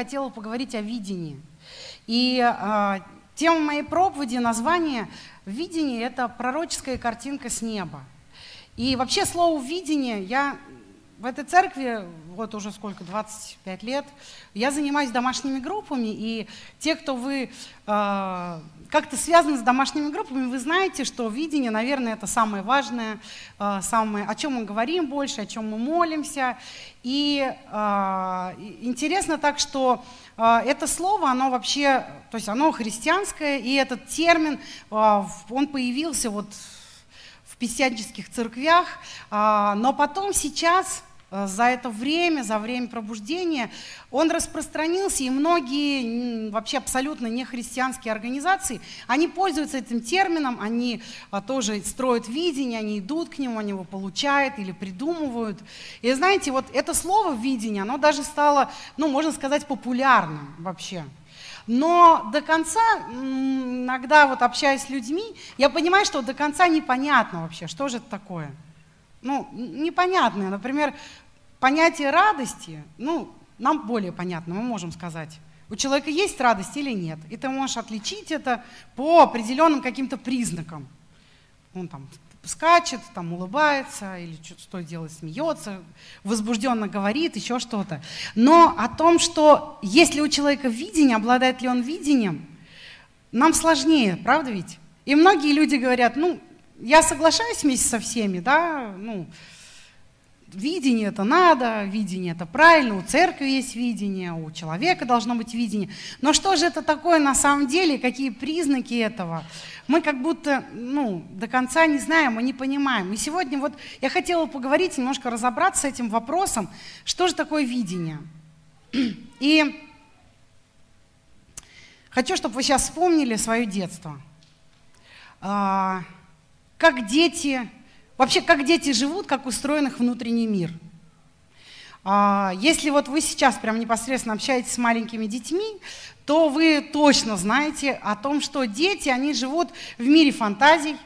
хотела поговорить о видении. И э, тема моей проповеди, название «Видение» — это пророческая картинка с неба. И вообще слово «видение» я в этой церкви, вот уже сколько, 25 лет, я занимаюсь домашними группами, и те, кто вы э, как-то связаны с домашними группами, вы знаете, что видение, наверное, это самое важное, э, самое, о чем мы говорим больше, о чем мы молимся. И э, интересно так, что э, это слово, оно вообще, то есть оно христианское, и этот термин, он появился вот в пятидесятнических церквях, но потом сейчас за это время, за время пробуждения, он распространился, и многие вообще абсолютно не христианские организации, они пользуются этим термином, они а, тоже строят видение, они идут к нему, они его получают или придумывают. И знаете, вот это слово «видение», оно даже стало, ну, можно сказать, популярным вообще. Но до конца, иногда вот общаясь с людьми, я понимаю, что до конца непонятно вообще, что же это такое – ну, непонятное. Например, понятие радости, ну, нам более понятно, мы можем сказать, у человека есть радость или нет. И ты можешь отличить это по определенным каким-то признакам. Он там скачет, там улыбается, или что делает, смеется, возбужденно говорит, еще что-то. Но о том, что если у человека видение, обладает ли он видением, нам сложнее, правда ведь? И многие люди говорят, ну, я соглашаюсь вместе со всеми, да, ну, видение это надо, видение это правильно, у церкви есть видение, у человека должно быть видение. Но что же это такое на самом деле, какие признаки этого? Мы как будто ну, до конца не знаем, мы не понимаем. И сегодня вот я хотела поговорить, немножко разобраться с этим вопросом, что же такое видение. И хочу, чтобы вы сейчас вспомнили свое детство. А, как дети, вообще как дети живут, как устроен их внутренний мир. А, если вот вы сейчас прям непосредственно общаетесь с маленькими детьми, то вы точно знаете о том, что дети, они живут в мире фантазий,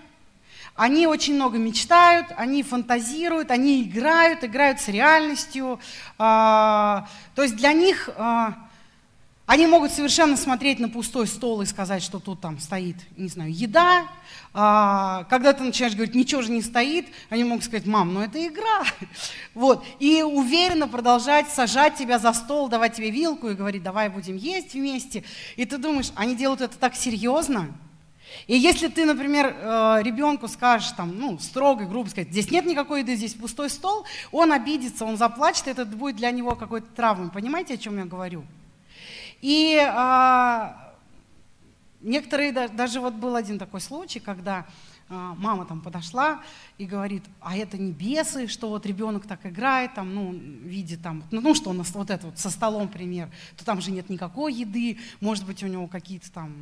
они очень много мечтают, они фантазируют, они играют, играют с реальностью. А, то есть для них а, они могут совершенно смотреть на пустой стол и сказать, что тут там стоит, не знаю, еда. А, когда ты начинаешь говорить, ничего же не стоит, они могут сказать, мам, ну это игра. Вот. И уверенно продолжать сажать тебя за стол, давать тебе вилку и говорить, давай будем есть вместе. И ты думаешь, они делают это так серьезно? И если ты, например, э, ребенку скажешь, там, ну, строго, грубо сказать, здесь нет никакой еды, здесь пустой стол, он обидится, он заплачет, это будет для него какой-то травмой. Понимаете, о чем я говорю? И а, некоторые, даже вот был один такой случай, когда а, мама там подошла и говорит, а это не бесы, что вот ребенок так играет, там, ну, видит там, ну, ну что у нас вот это вот со столом пример, то там же нет никакой еды, может быть, у него какие-то там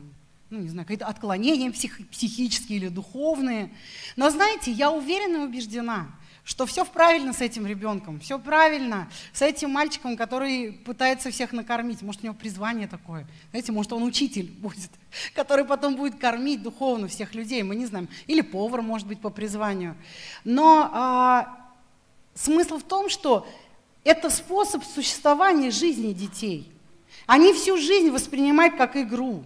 ну, не знаю, какие-то отклонения псих, психические или духовные. Но знаете, я уверена и убеждена, что все правильно с этим ребенком, все правильно с этим мальчиком, который пытается всех накормить. Может, у него призвание такое. Знаете, может, он учитель будет, который потом будет кормить духовно всех людей, мы не знаем. Или повар, может быть, по призванию. Но а, смысл в том, что это способ существования жизни детей. Они всю жизнь воспринимают как игру.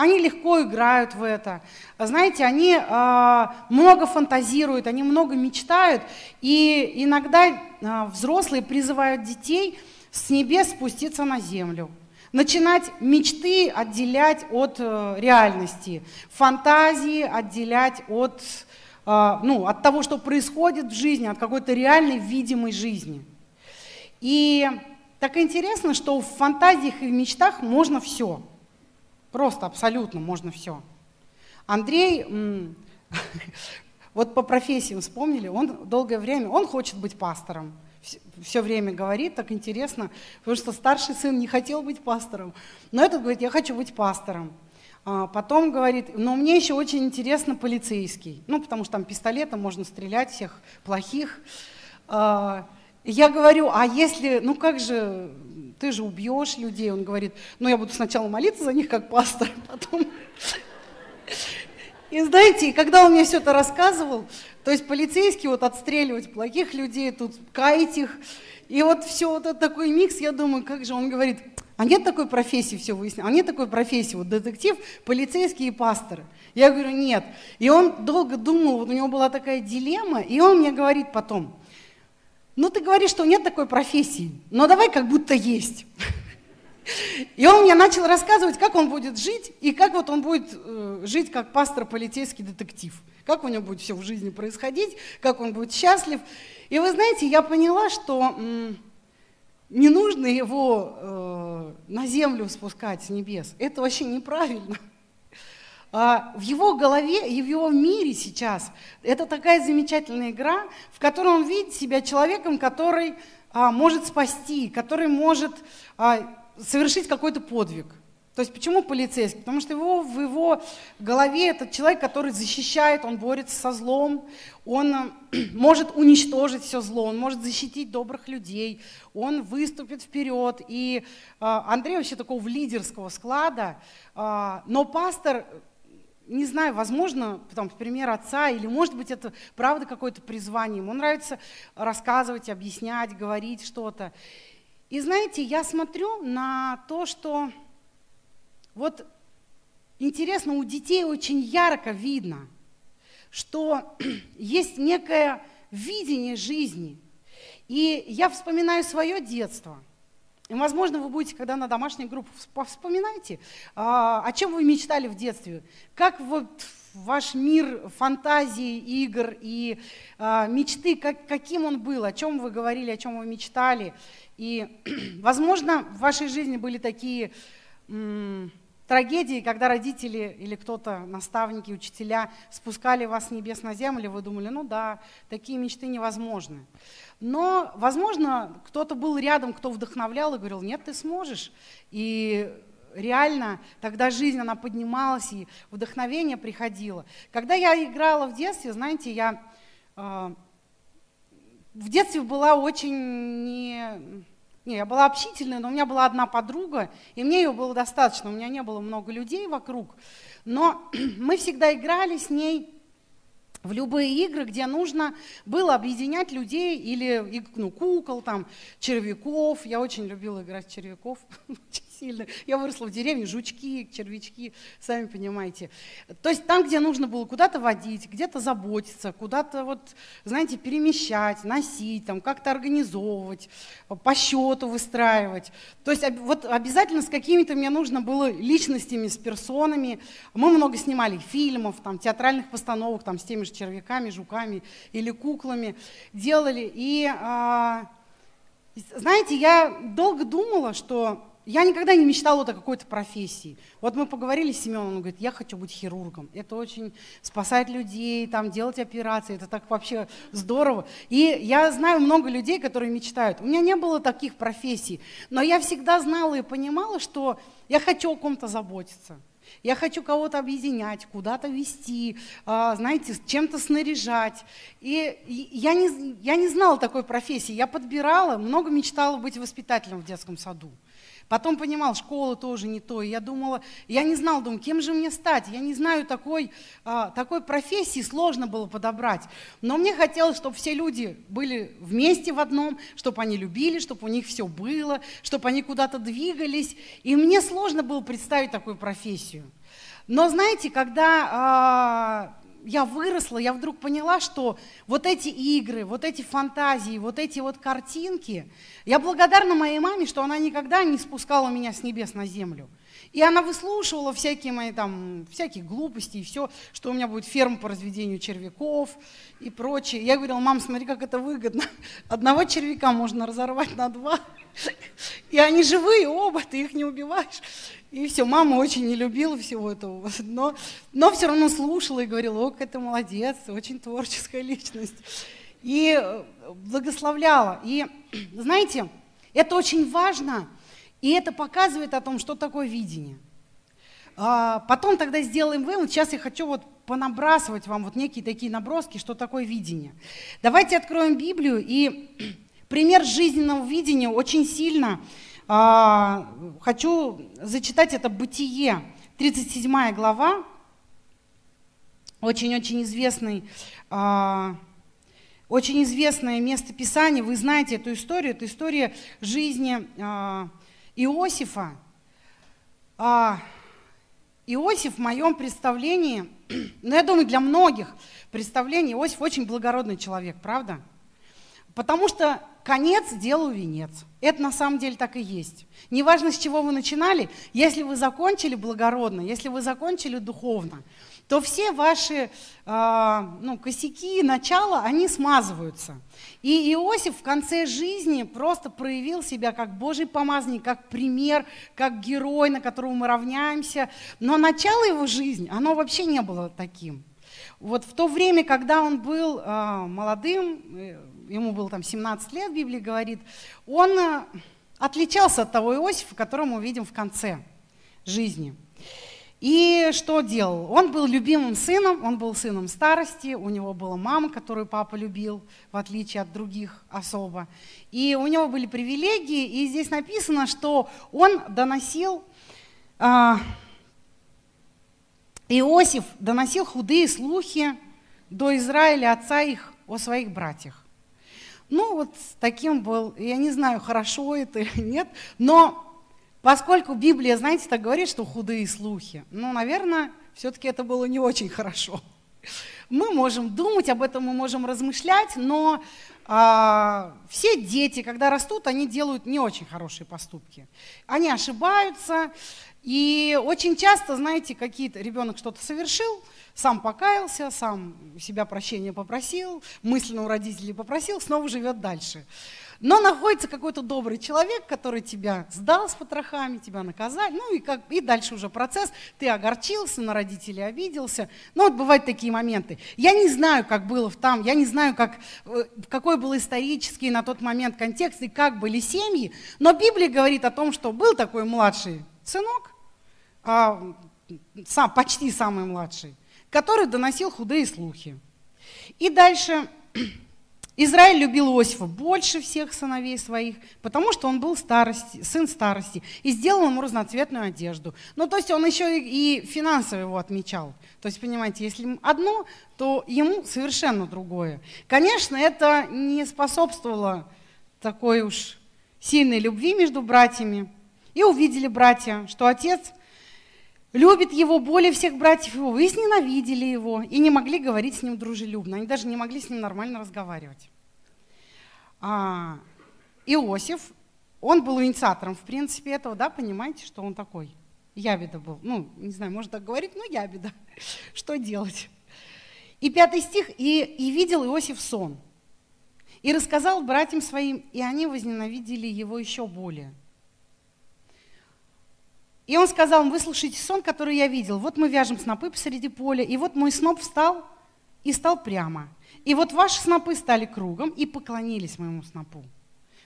Они легко играют в это. Знаете, они э, много фантазируют, они много мечтают. И иногда э, взрослые призывают детей с небес спуститься на землю. Начинать мечты отделять от э, реальности, фантазии отделять от, э, ну, от того, что происходит в жизни, от какой-то реальной видимой жизни. И так интересно, что в фантазиях и в мечтах можно все – Просто абсолютно можно все. Андрей, вот по профессии вспомнили, он долгое время, он хочет быть пастором. Все время говорит, так интересно, потому что старший сын не хотел быть пастором. Но этот говорит, я хочу быть пастором. А потом говорит, но мне еще очень интересно полицейский. Ну, потому что там пистолетом можно стрелять всех плохих. А, я говорю, а если, ну как же, ты же убьешь людей. Он говорит, ну я буду сначала молиться за них как пастор, потом... И знаете, когда он мне все это рассказывал, то есть полицейский вот отстреливать плохих людей, тут каять их, и вот все вот этот такой микс, я думаю, как же, он говорит, А нет такой профессии, все выяснил, а нет такой профессии, вот детектив, полицейский и пастор. Я говорю, нет. И он долго думал, вот у него была такая дилемма, и он мне говорит потом, ну ты говоришь, что нет такой профессии, но давай как будто есть. И он мне начал рассказывать, как он будет жить, и как вот он будет э, жить как пастор, полицейский детектив. Как у него будет все в жизни происходить, как он будет счастлив. И вы знаете, я поняла, что не нужно его э, на землю спускать с небес. Это вообще неправильно. А в его голове и в его мире сейчас это такая замечательная игра, в которой он видит себя человеком, который а, может спасти, который может а, совершить какой-то подвиг. То есть почему полицейский? Потому что его, в его голове этот человек, который защищает, он борется со злом, он может уничтожить все зло, он может защитить добрых людей, он выступит вперед. И Андрей вообще такого лидерского склада, но пастор не знаю, возможно, там, пример отца, или, может быть, это правда какое-то призвание. Ему нравится рассказывать, объяснять, говорить что-то. И знаете, я смотрю на то, что вот интересно, у детей очень ярко видно, что есть некое видение жизни. И я вспоминаю свое детство – и, возможно, вы будете, когда на домашней группе, вспоминайте, а, о чем вы мечтали в детстве, как вот ваш мир фантазии, игр и а, мечты, как, каким он был, о чем вы говорили, о чем вы мечтали. И, возможно, в вашей жизни были такие трагедии, когда родители или кто-то, наставники, учителя спускали вас с небес на землю, вы думали, ну да, такие мечты невозможны. Но, возможно, кто-то был рядом, кто вдохновлял и говорил, нет, ты сможешь. И реально тогда жизнь, она поднималась, и вдохновение приходило. Когда я играла в детстве, знаете, я э, в детстве была очень не... Не, я была общительной, но у меня была одна подруга, и мне ее было достаточно, у меня не было много людей вокруг. Но мы всегда играли с ней в любые игры, где нужно было объединять людей или ну, кукол, там, червяков. Я очень любила играть в червяков, сильно. Я выросла в деревне, жучки, червячки, сами понимаете. То есть там, где нужно было куда-то водить, где-то заботиться, куда-то, вот, знаете, перемещать, носить, там, как-то организовывать, по счету выстраивать. То есть вот обязательно с какими-то мне нужно было личностями, с персонами. Мы много снимали фильмов, там, театральных постановок, там, с теми же червяками, жуками или куклами делали. И, а, знаете, я долго думала, что я никогда не мечтала о какой-то профессии. Вот мы поговорили с Семеном, он говорит, я хочу быть хирургом. Это очень спасать людей, там, делать операции, это так вообще здорово. И я знаю много людей, которые мечтают. У меня не было таких профессий, но я всегда знала и понимала, что я хочу о ком-то заботиться. Я хочу кого-то объединять, куда-то вести, а, знаете, чем-то снаряжать. И я не, я не знала такой профессии. Я подбирала, много мечтала быть воспитателем в детском саду. Потом понимал, школа тоже не то. Я думала, я не знал, думаю, кем же мне стать? Я не знаю такой, а, такой профессии, сложно было подобрать. Но мне хотелось, чтобы все люди были вместе в одном, чтобы они любили, чтобы у них все было, чтобы они куда-то двигались. И мне сложно было представить такую профессию. Но знаете, когда а, я выросла, я вдруг поняла, что вот эти игры, вот эти фантазии, вот эти вот картинки, я благодарна моей маме, что она никогда не спускала меня с небес на землю. И она выслушивала всякие мои там, всякие глупости и все, что у меня будет ферма по разведению червяков и прочее. Я говорила, мам, смотри, как это выгодно. Одного червяка можно разорвать на два. И они живые оба, ты их не убиваешь. И все, мама очень не любила всего этого, но, но все равно слушала и говорила, о, какая ты молодец, очень творческая личность. И э, благословляла. И знаете, это очень важно, и это показывает о том, что такое видение. А потом тогда сделаем вывод. Сейчас я хочу вот понабрасывать вам вот некие такие наброски, что такое видение. Давайте откроем Библию, и пример жизненного видения очень сильно а, хочу зачитать это «Бытие», 37 глава, очень-очень известный, а, очень известное место Писания. Вы знаете эту историю, это история жизни а, Иосифа, Иосиф в моем представлении, ну я думаю, для многих представлений Иосиф очень благородный человек, правда? Потому что конец делу венец. Это на самом деле так и есть. Неважно, с чего вы начинали, если вы закончили благородно, если вы закончили духовно, то все ваши э, ну, косяки, начала, они смазываются. И Иосиф в конце жизни просто проявил себя как Божий помазанник, как пример, как герой, на которого мы равняемся. Но начало его жизни, оно вообще не было таким. Вот в то время, когда он был э, молодым, ему было там 17 лет, Библия говорит, он э, отличался от того Иосифа, которого мы видим в конце жизни. И что делал? Он был любимым сыном, он был сыном старости, у него была мама, которую папа любил, в отличие от других особо. И у него были привилегии, и здесь написано, что он доносил, э, Иосиф доносил худые слухи до Израиля, отца их, о своих братьях. Ну, вот таким был, я не знаю, хорошо это или нет, но Поскольку Библия, знаете, так говорит, что худые слухи, ну, наверное, все-таки это было не очень хорошо. Мы можем думать об этом, мы можем размышлять, но а, все дети, когда растут, они делают не очень хорошие поступки. Они ошибаются, и очень часто, знаете, какие-то ребенок что-то совершил, сам покаялся, сам себя прощения попросил, мысленно у родителей попросил, снова живет дальше. Но находится какой-то добрый человек, который тебя сдал с потрохами, тебя наказал, ну и, как, и дальше уже процесс, ты огорчился, на родителей обиделся. Ну вот бывают такие моменты. Я не знаю, как было там, я не знаю, как, э, какой был исторический на тот момент контекст и как были семьи, но Библия говорит о том, что был такой младший сынок, а, сам, почти самый младший, который доносил худые слухи. И дальше Израиль любил Иосифа больше всех сыновей своих, потому что он был старости, сын старости, и сделал ему разноцветную одежду. Ну, то есть он еще и финансово его отмечал. То есть, понимаете, если одно, то ему совершенно другое. Конечно, это не способствовало такой уж сильной любви между братьями. И увидели братья, что отец любит его более всех братьев его, вы ненавидели его и не могли говорить с ним дружелюбно, они даже не могли с ним нормально разговаривать. А, Иосиф, он был инициатором, в принципе, этого, да, понимаете, что он такой? Ябеда был. Ну, не знаю, можно так говорить, но ябеда. Что делать? И пятый стих. И, «И видел Иосиф сон, и рассказал братьям своим, и они возненавидели его еще более. И он сказал выслушайте сон, который я видел. Вот мы вяжем снопы посреди поля, и вот мой сноп встал и стал прямо. И вот ваши снопы стали кругом и поклонились моему снопу.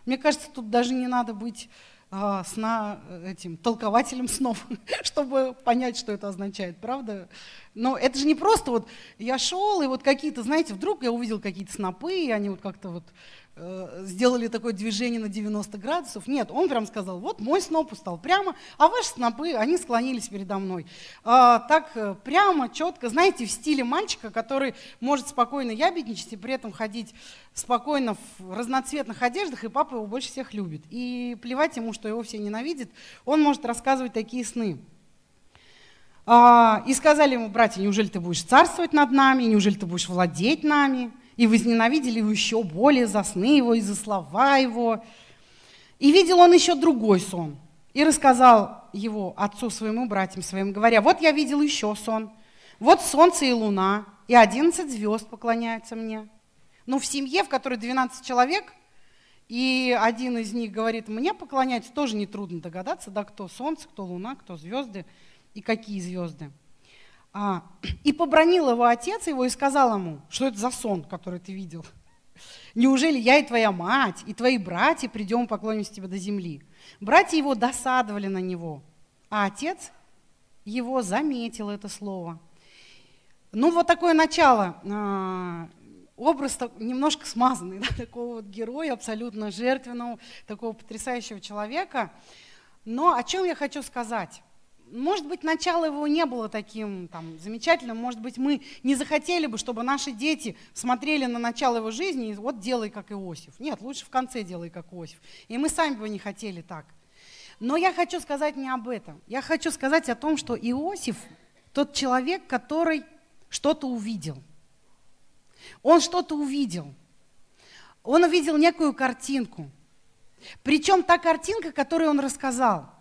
Мне кажется, тут даже не надо быть э, сна, этим толкователем снов, чтобы понять, что это означает, правда? Но это же не просто вот я шел, и вот какие-то, знаете, вдруг я увидел какие-то снопы, и они вот как-то вот сделали такое движение на 90 градусов. Нет, он прям сказал, вот мой сноп устал прямо, а ваши снопы, они склонились передо мной. А, так э, прямо, четко, знаете, в стиле мальчика, который может спокойно ябедничать и при этом ходить спокойно в разноцветных одеждах, и папа его больше всех любит. И плевать ему, что его все ненавидят, он может рассказывать такие сны. А, и сказали ему, братья, неужели ты будешь царствовать над нами, неужели ты будешь владеть нами? И возненавидели его еще более за сны его и за слова его. И видел он еще другой сон, и рассказал его отцу своему, братьям своим, говоря, вот я видел еще сон, вот солнце и луна, и одиннадцать звезд поклоняются мне. Но в семье, в которой 12 человек, и один из них говорит, мне поклоняются, тоже нетрудно догадаться, да, кто солнце, кто луна, кто звезды и какие звезды. А, и побронил его отец его и сказал ему, что это за сон, который ты видел. Неужели я и твоя мать, и твои братья придем поклонимся тебе до земли? Братья его досадовали на него, а отец его заметил это слово. Ну, вот такое начало. А, образ немножко смазанный, да, такого вот героя, абсолютно жертвенного, такого потрясающего человека. Но о чем я хочу сказать? Может быть, начало его не было таким там, замечательным, может быть, мы не захотели бы, чтобы наши дети смотрели на начало его жизни и вот делай как Иосиф. Нет, лучше в конце делай как Иосиф. И мы сами бы не хотели так. Но я хочу сказать не об этом. Я хочу сказать о том, что Иосиф тот человек, который что-то увидел. Он что-то увидел. Он увидел некую картинку. Причем та картинка, которую он рассказал,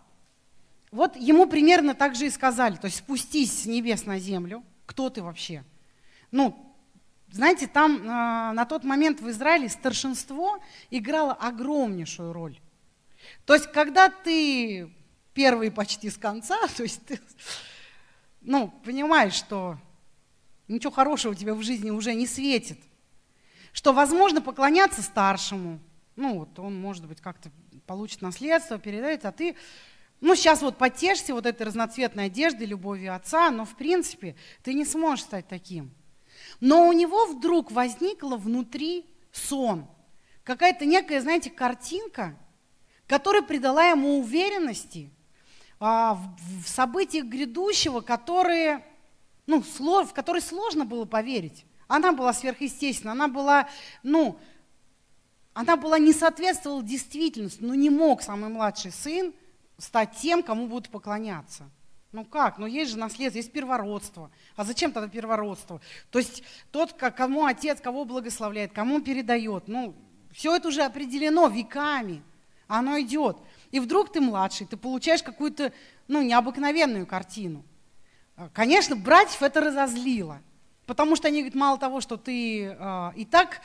вот ему примерно так же и сказали, то есть спустись с небес на землю, кто ты вообще? Ну, знаете, там э, на тот момент в Израиле старшинство играло огромнейшую роль. То есть, когда ты первый почти с конца, то есть ты, ну, понимаешь, что ничего хорошего у тебя в жизни уже не светит, что возможно поклоняться старшему, ну, вот он, может быть, как-то получит наследство, передает, а ты, ну, сейчас вот потешься вот этой разноцветной одеждой, любовью отца, но, в принципе, ты не сможешь стать таким. Но у него вдруг возникла внутри сон, какая-то некая, знаете, картинка, которая придала ему уверенности а, в, в событиях грядущего, которые, ну, слож, в которые сложно было поверить. Она была сверхъестественна, она была, ну, она была не соответствовала действительности, но не мог самый младший сын стать тем, кому будут поклоняться. Ну как? Ну есть же наследство, есть первородство. А зачем тогда первородство? То есть тот, кому отец, кого благословляет, кому передает. Ну, все это уже определено веками. Оно идет. И вдруг ты младший, ты получаешь какую-то ну, необыкновенную картину. Конечно, братьев это разозлило. Потому что они говорят, мало того, что ты э, и так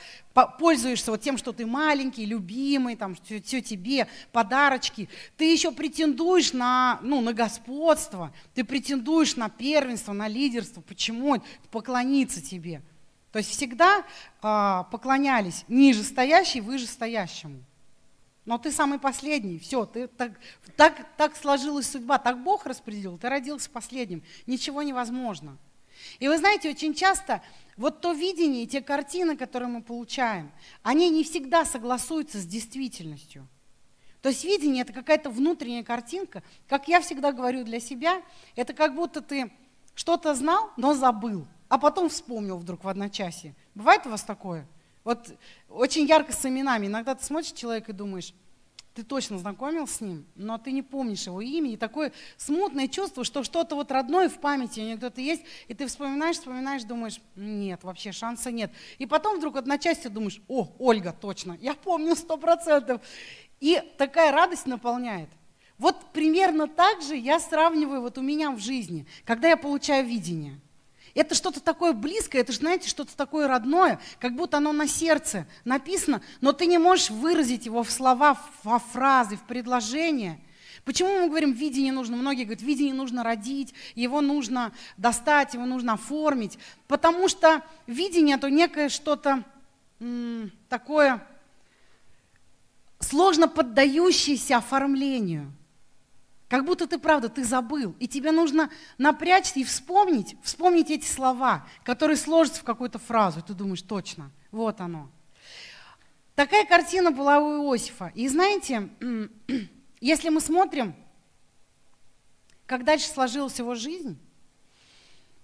пользуешься вот тем, что ты маленький, любимый, там, все, все тебе, подарочки, ты еще претендуешь на, ну, на господство, ты претендуешь на первенство, на лидерство. Почему? Поклониться тебе. То есть всегда э, поклонялись ниже стоящий, выше стоящему. Но ты самый последний, все, ты так, так, так сложилась судьба, так Бог распределил, ты родился последним, ничего невозможно. И вы знаете, очень часто вот то видение, те картины, которые мы получаем, они не всегда согласуются с действительностью. То есть видение – это какая-то внутренняя картинка. Как я всегда говорю для себя, это как будто ты что-то знал, но забыл, а потом вспомнил вдруг в одночасье. Бывает у вас такое? Вот очень ярко с именами. Иногда ты смотришь человека и думаешь, ты точно знакомился с ним, но ты не помнишь его имя, и такое смутное чувство, что что-то вот родное в памяти у него кто-то есть, и ты вспоминаешь, вспоминаешь, думаешь, нет, вообще шанса нет. И потом вдруг одночасье думаешь, о, Ольга, точно, я помню сто процентов. И такая радость наполняет. Вот примерно так же я сравниваю вот у меня в жизни, когда я получаю видение – это что-то такое близкое, это же, знаете, что-то такое родное, как будто оно на сердце написано, но ты не можешь выразить его в слова, во фразы, в предложения. Почему мы говорим, видение нужно? Многие говорят, видение нужно родить, его нужно достать, его нужно оформить. Потому что видение это некое что-то такое сложно поддающееся оформлению. Как будто ты, правда, ты забыл. И тебе нужно напрячься и вспомнить, вспомнить эти слова, которые сложатся в какую-то фразу. И ты думаешь, точно, вот оно. Такая картина была у Иосифа. И знаете, если мы смотрим, как дальше сложилась его жизнь,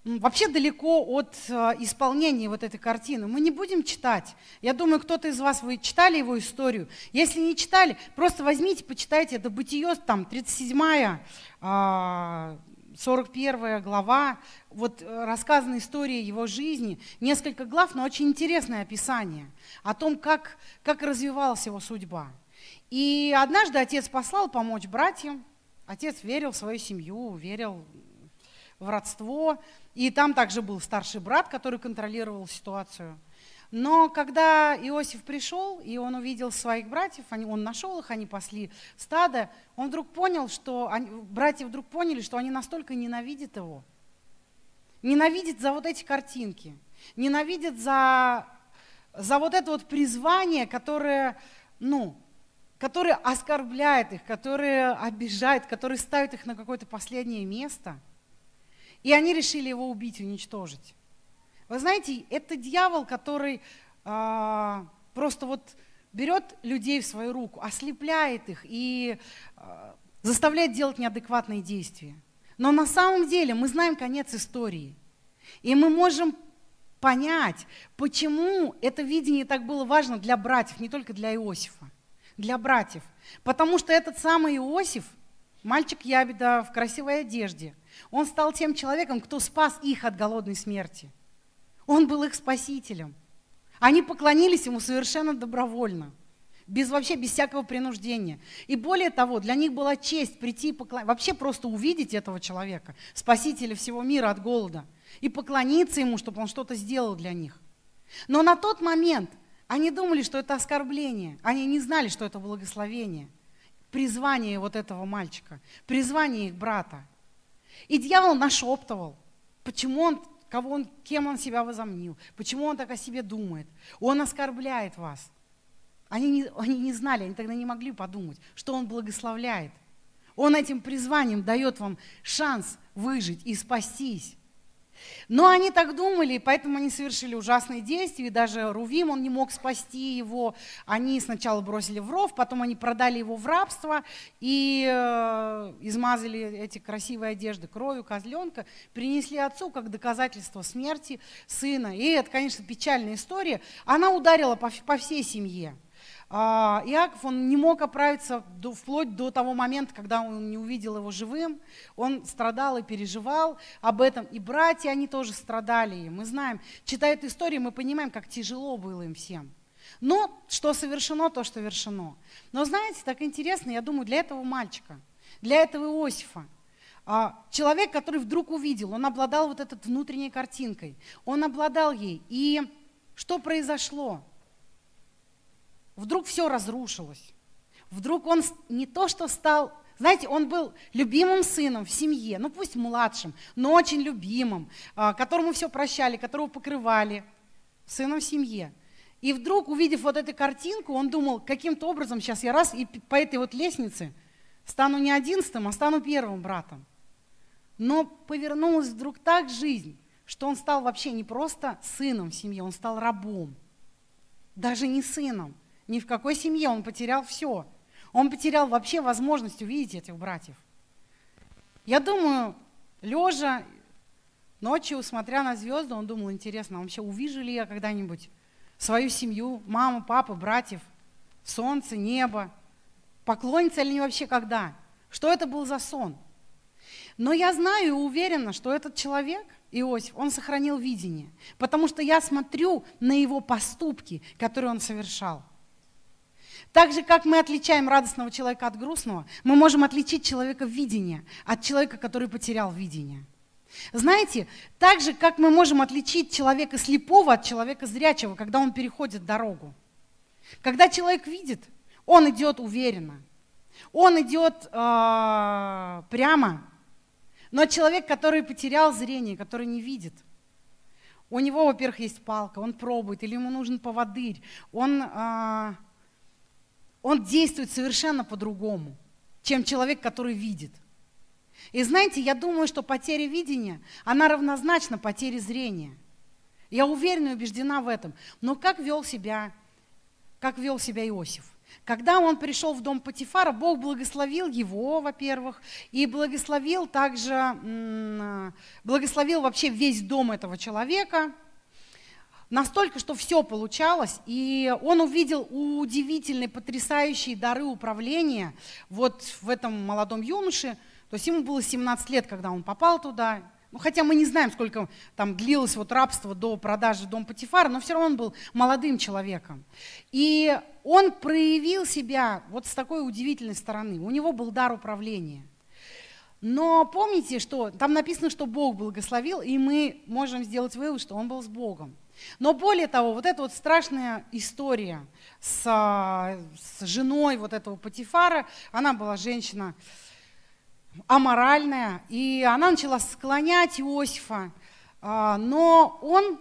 вообще далеко от э, исполнения вот этой картины. Мы не будем читать. Я думаю, кто-то из вас, вы читали его историю. Если не читали, просто возьмите, почитайте. Это Бытие, там, 37 41 а, глава, вот э, рассказана история его жизни, несколько глав, но очень интересное описание о том, как, как развивалась его судьба. И однажды отец послал помочь братьям, отец верил в свою семью, верил в родство, и там также был старший брат, который контролировал ситуацию. Но когда Иосиф пришел, и он увидел своих братьев, они, он нашел их, они пасли стадо, он вдруг понял, что они, братья вдруг поняли, что они настолько ненавидят его. Ненавидят за вот эти картинки, ненавидят за, за вот это вот призвание, которое, ну, которое оскорбляет их, которое обижает, которое ставит их на какое-то последнее место – и они решили его убить, уничтожить. Вы знаете, это дьявол, который а, просто вот берет людей в свою руку, ослепляет их и а, заставляет делать неадекватные действия. Но на самом деле мы знаем конец истории. И мы можем понять, почему это видение так было важно для братьев, не только для Иосифа, для братьев. Потому что этот самый Иосиф, мальчик Ябеда в красивой одежде. Он стал тем человеком, кто спас их от голодной смерти. Он был их спасителем. Они поклонились ему совершенно добровольно, без вообще без всякого принуждения. И более того, для них была честь прийти и поклониться, вообще просто увидеть этого человека, спасителя всего мира от голода, и поклониться ему, чтобы он что-то сделал для них. Но на тот момент они думали, что это оскорбление. Они не знали, что это благословение. Призвание вот этого мальчика, призвание их брата. И дьявол нашептывал, почему он, кого он, кем он себя возомнил, почему он так о себе думает. Он оскорбляет вас. Они не, они не знали, они тогда не могли подумать, что он благословляет. Он этим призванием дает вам шанс выжить и спастись. Но они так думали, поэтому они совершили ужасные действия, и даже Рувим, он не мог спасти его. Они сначала бросили в ров, потом они продали его в рабство и э, измазали эти красивые одежды кровью козленка, принесли отцу как доказательство смерти сына. И это, конечно, печальная история. Она ударила по, по всей семье. А, Иаков, он не мог оправиться до, вплоть до того момента, когда он не увидел его живым. Он страдал и переживал об этом. И братья, они тоже страдали. И мы знаем, читая эту историю, мы понимаем, как тяжело было им всем. Но что совершено, то, что вершено. Но знаете, так интересно, я думаю, для этого мальчика, для этого Иосифа, а, человек, который вдруг увидел, он обладал вот этой внутренней картинкой, он обладал ей. И что произошло? Вдруг все разрушилось. Вдруг он не то, что стал, знаете, он был любимым сыном в семье, ну пусть младшим, но очень любимым, а, которому все прощали, которого покрывали, сыном в семье. И вдруг, увидев вот эту картинку, он думал, каким-то образом сейчас я раз и по этой вот лестнице стану не одиннадцатым, а стану первым братом. Но повернулась вдруг так жизнь, что он стал вообще не просто сыном в семье, он стал рабом. Даже не сыном, ни в какой семье, он потерял все. Он потерял вообще возможность увидеть этих братьев. Я думаю, лежа ночью, смотря на звезды, он думал, интересно, а вообще увижу ли я когда-нибудь свою семью, маму, папу, братьев, солнце, небо, поклонится ли они вообще когда? Что это был за сон? Но я знаю и уверена, что этот человек, Иосиф, он сохранил видение, потому что я смотрю на его поступки, которые он совершал – так же, как мы отличаем радостного человека от грустного, мы можем отличить человека видения от человека, который потерял видение. Знаете, так же, как мы можем отличить человека слепого от человека зрячего, когда он переходит дорогу. Когда человек видит, он идет уверенно, он идет э, прямо. Но человек, который потерял зрение, который не видит, у него, во-первых, есть палка, он пробует, или ему нужен поводырь, он э, он действует совершенно по-другому, чем человек, который видит. И знаете, я думаю, что потеря видения, она равнозначна потере зрения. Я уверена и убеждена в этом. Но как вел себя, как вел себя Иосиф? Когда он пришел в дом Патифара, Бог благословил его, во-первых, и благословил также, благословил вообще весь дом этого человека – Настолько, что все получалось, и он увидел удивительные, потрясающие дары управления вот в этом молодом юноше. То есть ему было 17 лет, когда он попал туда. Ну, хотя мы не знаем, сколько там длилось вот рабство до продажи дом Патифара, но все равно он был молодым человеком. И он проявил себя вот с такой удивительной стороны. У него был дар управления. Но помните, что там написано, что Бог благословил, и мы можем сделать вывод, что он был с Богом. Но более того, вот эта вот страшная история с, с женой вот этого Патифара, она была женщина аморальная, и она начала склонять Иосифа, а, но он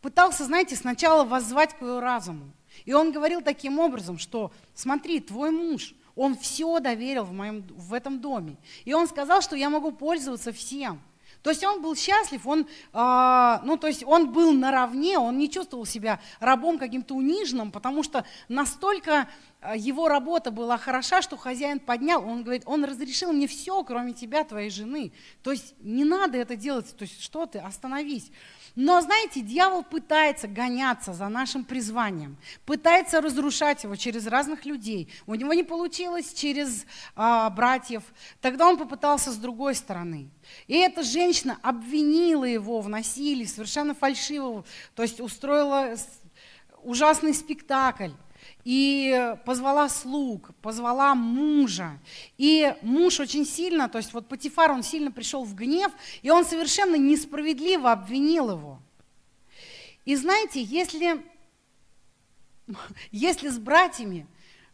пытался, знаете, сначала воззвать к его разуму. И он говорил таким образом, что смотри, твой муж, он все доверил в, моем, в этом доме. И он сказал, что я могу пользоваться всем – то есть он был счастлив, он, э, ну, то есть он был наравне, он не чувствовал себя рабом каким-то униженным, потому что настолько, а, его работа была хороша, что хозяин поднял, он говорит, он разрешил мне все, кроме тебя, твоей жены. То есть не надо это делать, то есть что ты, остановись. Но, знаете, дьявол пытается гоняться за нашим призванием, пытается разрушать его через разных людей. У него не получилось через а, братьев. Тогда он попытался с другой стороны. И эта женщина обвинила его в насилии, совершенно фальшивого, то есть устроила ужасный спектакль и позвала слуг, позвала мужа. И муж очень сильно, то есть вот Патифар, он сильно пришел в гнев, и он совершенно несправедливо обвинил его. И знаете, если, если с братьями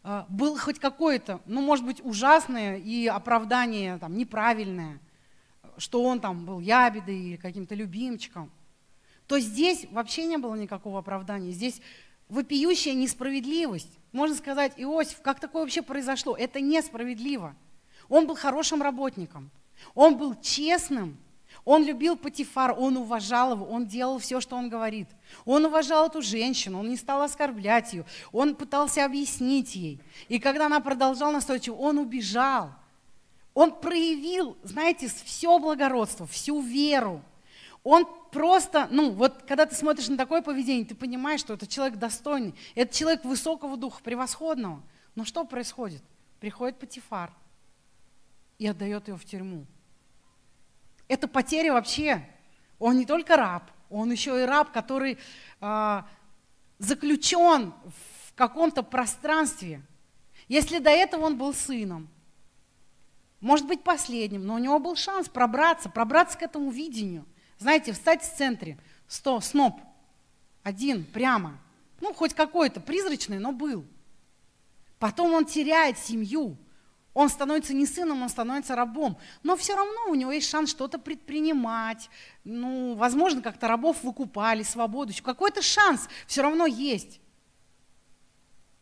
э, было хоть какое-то, ну, может быть, ужасное и оправдание там, неправильное, что он там был ябедой или каким-то любимчиком, то здесь вообще не было никакого оправдания. Здесь вопиющая несправедливость. Можно сказать, Иосиф, как такое вообще произошло? Это несправедливо. Он был хорошим работником, он был честным, он любил Патифар, он уважал его, он делал все, что он говорит. Он уважал эту женщину, он не стал оскорблять ее, он пытался объяснить ей. И когда она продолжала настойчиво, он убежал. Он проявил, знаете, все благородство, всю веру. Он просто, ну вот когда ты смотришь на такое поведение, ты понимаешь, что это человек достойный, это человек высокого духа, превосходного. Но что происходит? Приходит Патифар и отдает его в тюрьму. Это потеря вообще. Он не только раб, он еще и раб, который э, заключен в каком-то пространстве. Если до этого он был сыном, может быть последним, но у него был шанс пробраться, пробраться к этому видению. Знаете, встать в центре, сто, сноп, один, прямо. Ну, хоть какой-то, призрачный, но был. Потом он теряет семью. Он становится не сыном, он становится рабом. Но все равно у него есть шанс что-то предпринимать. Ну, возможно, как-то рабов выкупали, свободу. Какой-то шанс все равно есть.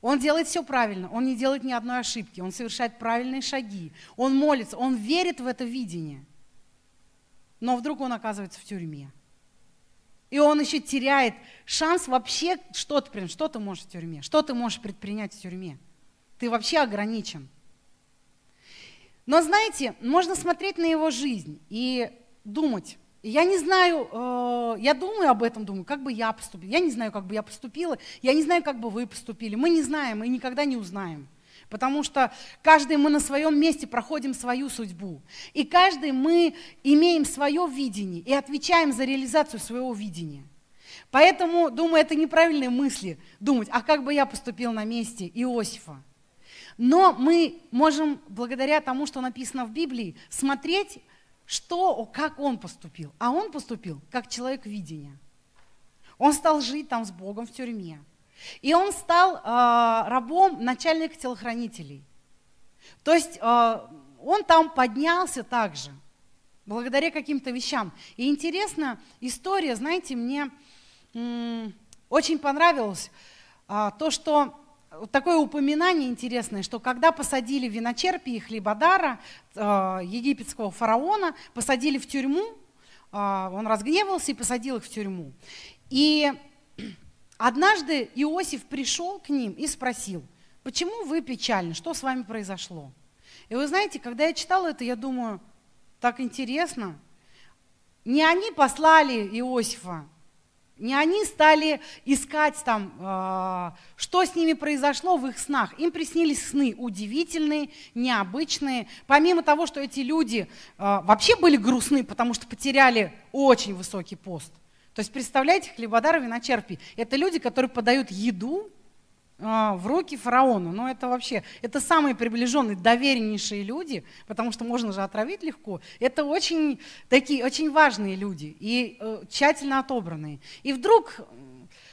Он делает все правильно, он не делает ни одной ошибки, он совершает правильные шаги, он молится, он верит в это видение но вдруг он оказывается в тюрьме. И он еще теряет шанс вообще что-то, что ты можешь в тюрьме, что ты можешь предпринять в тюрьме. Ты вообще ограничен. Но знаете, можно смотреть на его жизнь и думать, я не знаю, э, я думаю об этом, думаю, как бы я поступила. Я не знаю, как бы я поступила, я не знаю, как бы вы поступили. Мы не знаем, мы никогда не узнаем. Потому что каждый мы на своем месте проходим свою судьбу. И каждый мы имеем свое видение и отвечаем за реализацию своего видения. Поэтому, думаю, это неправильные мысли думать, а как бы я поступил на месте Иосифа. Но мы можем, благодаря тому, что написано в Библии, смотреть, что, как он поступил. А он поступил как человек видения. Он стал жить там с Богом в тюрьме. И он стал э, рабом начальника телохранителей. То есть э, он там поднялся также, благодаря каким-то вещам. И интересная история, знаете, мне м- очень понравилось э, то, что такое упоминание интересное, что когда посадили виночерпи и хлебодара, э, египетского фараона, посадили в тюрьму, э, он разгневался и посадил их в тюрьму. И Однажды Иосиф пришел к ним и спросил, почему вы печальны, что с вами произошло? И вы знаете, когда я читала это, я думаю, так интересно. Не они послали Иосифа, не они стали искать там, э, что с ними произошло в их снах. Им приснились сны удивительные, необычные. Помимо того, что эти люди э, вообще были грустны, потому что потеряли очень высокий пост. То есть представляете, хлебодар и виночерпи. Это люди, которые подают еду а, в руки фараону. Но это вообще, это самые приближенные, довереннейшие люди, потому что можно же отравить легко. Это очень такие, очень важные люди и э, тщательно отобранные. И вдруг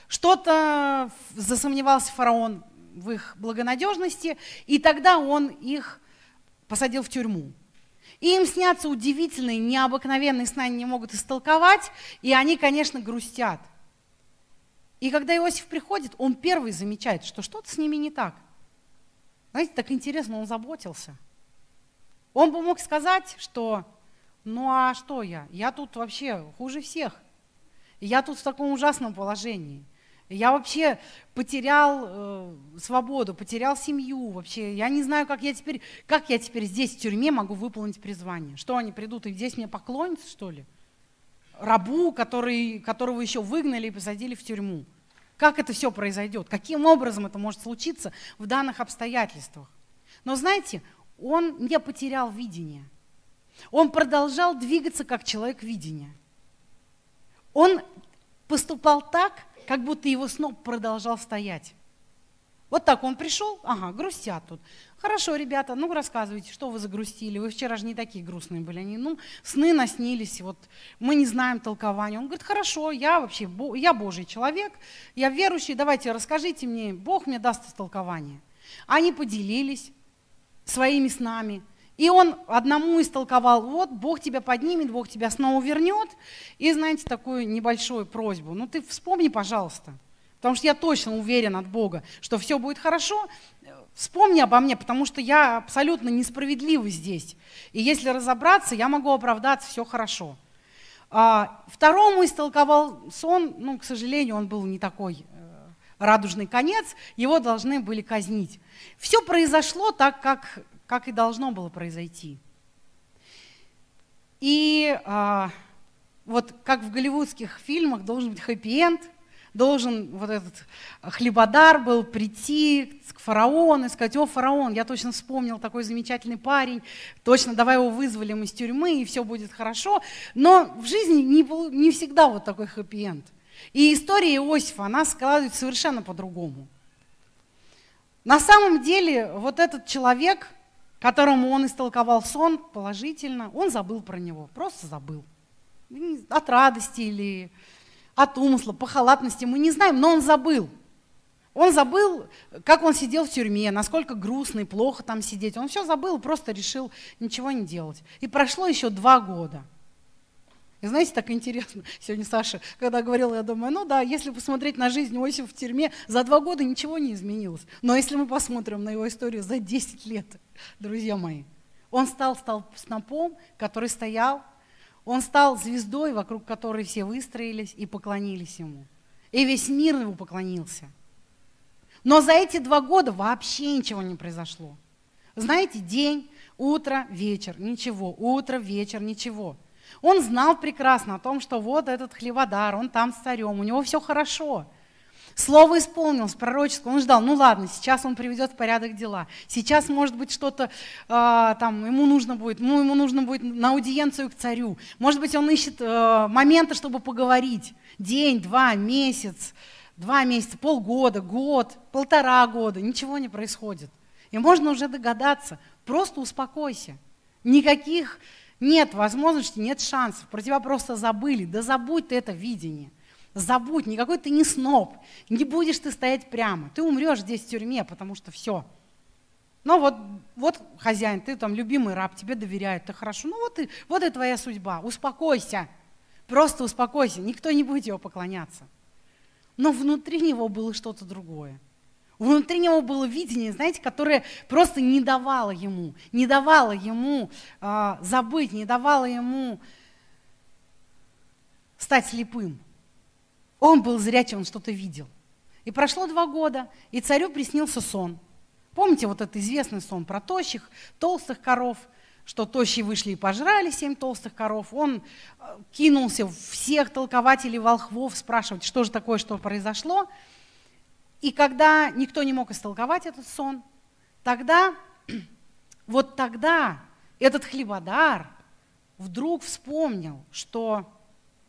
что-то засомневался фараон в их благонадежности, и тогда он их посадил в тюрьму. И им снятся удивительные, необыкновенные сны, они не могут истолковать, и они, конечно, грустят. И когда Иосиф приходит, он первый замечает, что что-то с ними не так. Знаете, так интересно, он заботился. Он бы мог сказать, что ну а что я? Я тут вообще хуже всех. Я тут в таком ужасном положении. Я вообще потерял э, свободу, потерял семью вообще. Я не знаю, как я теперь, как я теперь здесь в тюрьме могу выполнить призвание. Что они придут и здесь мне поклонятся, что ли? Рабу, который, которого еще выгнали и посадили в тюрьму. Как это все произойдет? Каким образом это может случиться в данных обстоятельствах? Но знаете, он не потерял видение. Он продолжал двигаться как человек видения. Он поступал так, как будто его сноп продолжал стоять. Вот так он пришел, ага, грустят тут. Хорошо, ребята, ну рассказывайте, что вы загрустили. Вы вчера же не такие грустные были. Они, ну, сны наснились, вот мы не знаем толкования. Он говорит, хорошо, я вообще, я Божий человек, я верующий, давайте расскажите мне, Бог мне даст толкование. Они поделились своими снами. И он одному истолковал, вот Бог тебя поднимет, Бог тебя снова вернет. И знаете, такую небольшую просьбу, ну ты вспомни, пожалуйста, потому что я точно уверен от Бога, что все будет хорошо, вспомни обо мне, потому что я абсолютно несправедливый здесь. И если разобраться, я могу оправдаться, все хорошо. А, второму истолковал сон, ну, к сожалению, он был не такой э, радужный конец, его должны были казнить. Все произошло так, как как и должно было произойти. И а, вот как в голливудских фильмах должен быть хэппи-энд, должен вот этот хлебодар был прийти к фараону и сказать, о, фараон, я точно вспомнил такой замечательный парень, точно давай его вызволим из тюрьмы, и все будет хорошо. Но в жизни не, не всегда вот такой хэппи-энд. И история Иосифа, она складывается совершенно по-другому. На самом деле вот этот человек – которому он истолковал сон положительно, он забыл про него, просто забыл. От радости или от умысла, по халатности, мы не знаем, но он забыл. Он забыл, как он сидел в тюрьме, насколько грустно и плохо там сидеть. Он все забыл, просто решил ничего не делать. И прошло еще два года – и знаете, так интересно, сегодня Саша, когда говорила, я думаю, ну да, если посмотреть на жизнь Иосифа в тюрьме, за два года ничего не изменилось. Но если мы посмотрим на его историю за 10 лет, друзья мои, он стал, стал снопом, который стоял, он стал звездой, вокруг которой все выстроились и поклонились ему. И весь мир ему поклонился. Но за эти два года вообще ничего не произошло. Знаете, день, утро, вечер, ничего, утро, вечер, ничего – он знал прекрасно о том, что вот этот хлеводар, он там с царем, у него все хорошо. Слово исполнилось, пророческое. Он ждал, ну ладно, сейчас он приведет в порядок дела. Сейчас, может быть, что-то э, там ему нужно будет, ну, ему нужно будет на аудиенцию к царю. Может быть, он ищет э, момента, чтобы поговорить. День, два, месяц, два месяца, полгода, год, полтора года. Ничего не происходит. И можно уже догадаться, просто успокойся. Никаких нет возможности, нет шансов. Про тебя просто забыли. Да забудь ты это видение. Забудь, никакой ты не сноб. Не будешь ты стоять прямо. Ты умрешь здесь в тюрьме, потому что все. Ну вот, вот хозяин, ты там любимый раб, тебе доверяют, ты хорошо. Ну вот и, вот и твоя судьба. Успокойся. Просто успокойся. Никто не будет его поклоняться. Но внутри него было что-то другое. Внутри него было видение, знаете, которое просто не давало ему, не давало ему э, забыть, не давало ему стать слепым. Он был зрячий, он что-то видел. И прошло два года, и царю приснился сон. Помните вот этот известный сон про тощих, толстых коров, что тощие вышли и пожрали семь толстых коров. Он а, кинулся всех толкователей волхвов спрашивать, что же такое, что произошло. И когда никто не мог истолковать этот сон, тогда, вот тогда этот хлебодар вдруг вспомнил, что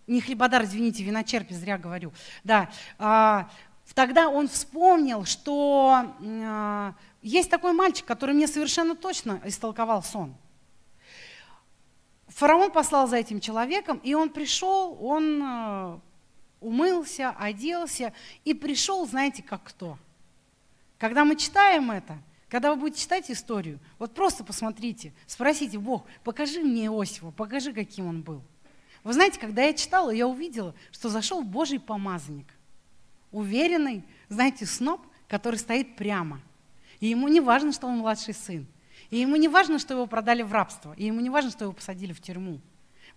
не хлебодар, извините, виночерпи, зря говорю, да, а, тогда он вспомнил, что а, есть такой мальчик, который мне совершенно точно истолковал сон. Фараон послал за этим человеком, и он пришел, он а, умылся, оделся и пришел, знаете, как кто. Когда мы читаем это, когда вы будете читать историю, вот просто посмотрите, спросите, Бог, покажи мне Иосифа, покажи, каким он был. Вы знаете, когда я читала, я увидела, что зашел Божий помазанник. Уверенный, знаете, сноб, который стоит прямо. И ему не важно, что он младший сын. И ему не важно, что его продали в рабство. И ему не важно, что его посадили в тюрьму.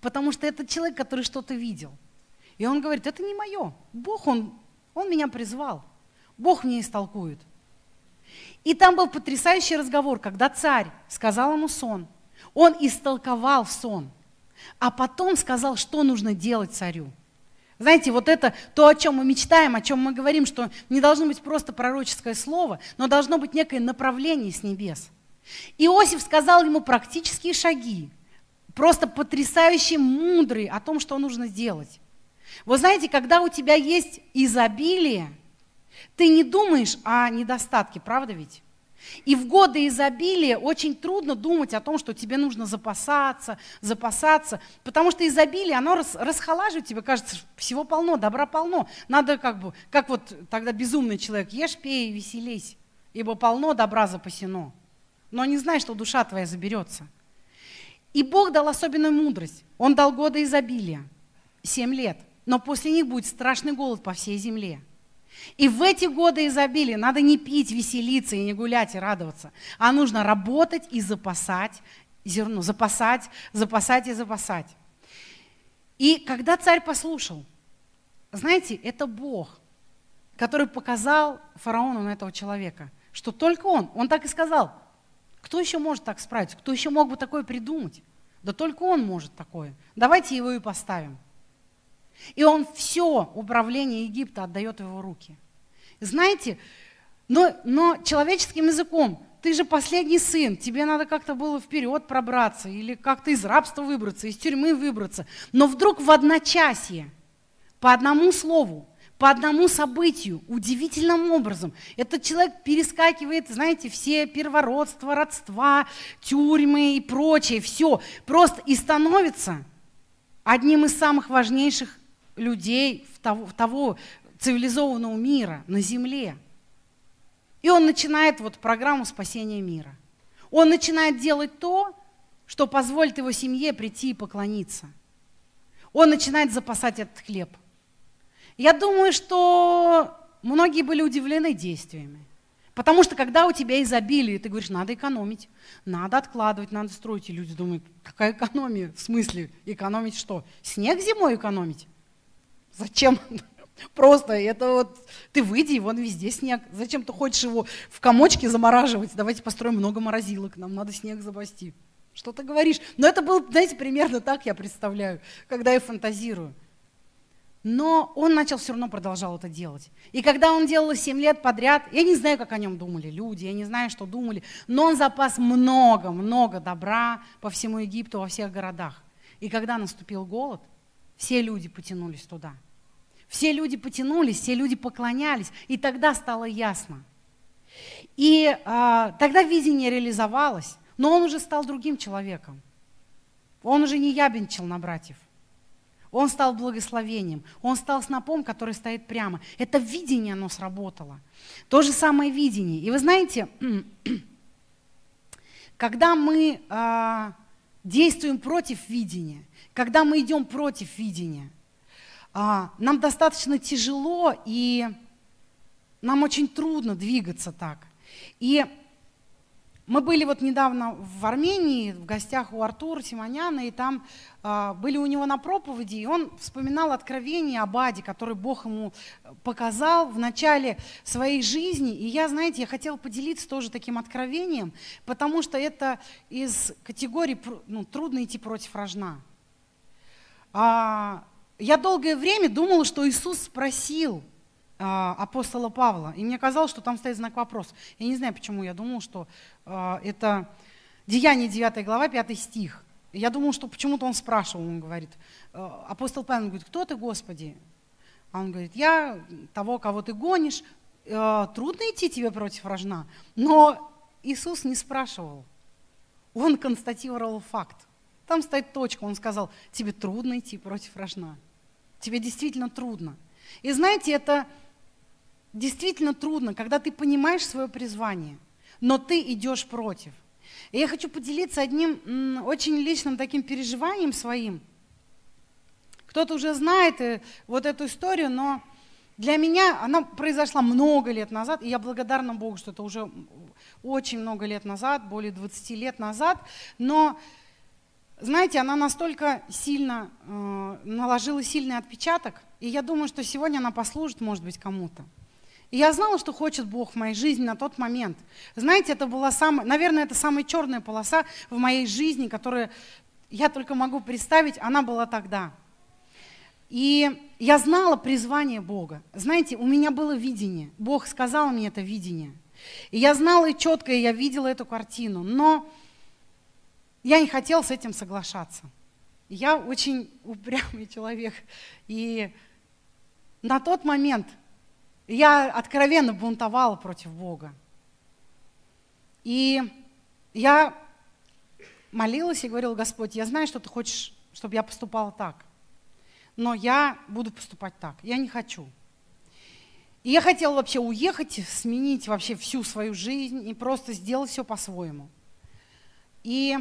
Потому что это человек, который что-то видел. И он говорит, это не мое. Бог, он Он меня призвал. Бог мне истолкует. И там был потрясающий разговор, когда царь сказал ему сон. Он истолковал сон, а потом сказал, что нужно делать царю. Знаете, вот это то, о чем мы мечтаем, о чем мы говорим, что не должно быть просто пророческое слово, но должно быть некое направление с небес. Иосиф сказал ему практические шаги, просто потрясающе мудрые о том, что нужно сделать. Вы знаете, когда у тебя есть изобилие, ты не думаешь о недостатке, правда ведь? И в годы изобилия очень трудно думать о том, что тебе нужно запасаться, запасаться, потому что изобилие, оно рас, расхолаживает тебе, кажется, всего полно, добра полно. Надо как бы, как вот тогда безумный человек, ешь, пей, веселись, ибо полно добра запасено. Но не знай, что душа твоя заберется. И Бог дал особенную мудрость. Он дал годы изобилия, семь лет, но после них будет страшный голод по всей земле – и в эти годы изобилия надо не пить, веселиться и не гулять и радоваться, а нужно работать и запасать зерно, запасать, запасать и запасать. И когда царь послушал, знаете, это Бог, который показал фараону на этого человека, что только он, он так и сказал, кто еще может так справиться, кто еще мог бы такое придумать? Да только он может такое. Давайте его и поставим. И он все управление Египта отдает в его руки. Знаете, но, но человеческим языком, ты же последний сын, тебе надо как-то было вперед пробраться или как-то из рабства выбраться, из тюрьмы выбраться. Но вдруг в одночасье, по одному слову, по одному событию, удивительным образом. Этот человек перескакивает, знаете, все первородства, родства, тюрьмы и прочее, все. Просто и становится одним из самых важнейших людей того, того цивилизованного мира на земле. И он начинает вот программу спасения мира. Он начинает делать то, что позволит его семье прийти и поклониться. Он начинает запасать этот хлеб. Я думаю, что многие были удивлены действиями. Потому что когда у тебя изобилие, ты говоришь, надо экономить, надо откладывать, надо строить. И люди думают, какая экономия? В смысле экономить что? Снег зимой экономить? Зачем? Просто это вот, ты выйди, вон везде снег. Зачем ты хочешь его в комочке замораживать? Давайте построим много морозилок, нам надо снег запасти. Что ты говоришь? Но это было, знаете, примерно так я представляю, когда я фантазирую. Но он начал все равно продолжал это делать. И когда он делал 7 лет подряд, я не знаю, как о нем думали люди, я не знаю, что думали, но он запас много-много добра по всему Египту, во всех городах. И когда наступил голод, все люди потянулись туда. Все люди потянулись, все люди поклонялись, и тогда стало ясно. И а, тогда видение реализовалось, но он уже стал другим человеком. Он уже не ябенчил на братьев. Он стал благословением. Он стал снопом, который стоит прямо. Это видение, оно сработало. То же самое видение. И вы знаете, когда мы э, действуем против видения, когда мы идем против видения, а, нам достаточно тяжело и нам очень трудно двигаться так. И мы были вот недавно в Армении, в гостях у Артура Симоняна, и там э, были у него на проповеди, и он вспоминал откровение об Аде, который Бог ему показал в начале своей жизни. И я, знаете, я хотела поделиться тоже таким откровением, потому что это из категории ну, «трудно идти против рожна». А, я долгое время думала, что Иисус спросил апостола Павла, и мне казалось, что там стоит знак вопрос. Я не знаю, почему я думала, что а, это Деяние 9 глава, 5 стих. Я думала, что почему-то он спрашивал, он говорит, а, апостол Павел говорит, кто ты, Господи? А он говорит, я того, кого ты гонишь, а, трудно идти тебе против рожна. Но Иисус не спрашивал, он констатировал факт. Там стоит точка. Он сказал, тебе трудно идти против рожна. Тебе действительно трудно. И знаете, это действительно трудно, когда ты понимаешь свое призвание, но ты идешь против. И я хочу поделиться одним очень личным таким переживанием своим. Кто-то уже знает э, вот эту историю, но для меня она произошла много лет назад, и я благодарна Богу, что это уже очень много лет назад, более 20 лет назад. Но знаете, она настолько сильно э, наложила сильный отпечаток и я думаю, что сегодня она послужит, может быть, кому-то. И я знала, что хочет Бог в моей жизни на тот момент. Знаете, это была самая, наверное, это самая черная полоса в моей жизни, которая я только могу представить, она была тогда. И я знала призвание Бога. Знаете, у меня было видение. Бог сказал мне это видение. И я знала и четко, и я видела эту картину. Но я не хотела с этим соглашаться. Я очень упрямый человек. И на тот момент я откровенно бунтовала против Бога. И я молилась и говорила, Господь, я знаю, что ты хочешь, чтобы я поступала так, но я буду поступать так, я не хочу. И я хотела вообще уехать, сменить вообще всю свою жизнь и просто сделать все по-своему. И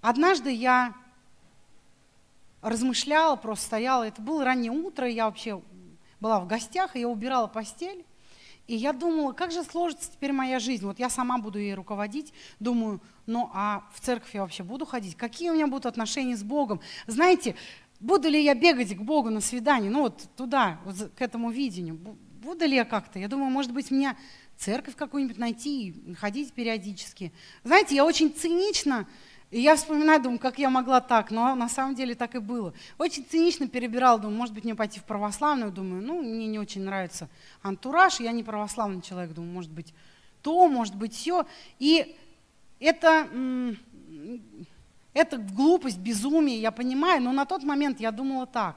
однажды я размышляла, просто стояла, это было раннее утро, я вообще была в гостях, и я убирала постель, и я думала, как же сложится теперь моя жизнь. Вот я сама буду ей руководить. Думаю, ну а в церковь я вообще буду ходить? Какие у меня будут отношения с Богом? Знаете, буду ли я бегать к Богу на свидание? Ну вот туда, вот к этому видению. Буду ли я как-то? Я думаю, может быть, мне церковь какую-нибудь найти, ходить периодически. Знаете, я очень цинично и я вспоминаю, думаю, как я могла так, но на самом деле так и было. Очень цинично перебирала, думаю, может быть, мне пойти в православную, думаю, ну, мне не очень нравится антураж, я не православный человек, думаю, может быть, то, может быть, все. И это, это глупость, безумие, я понимаю, но на тот момент я думала так.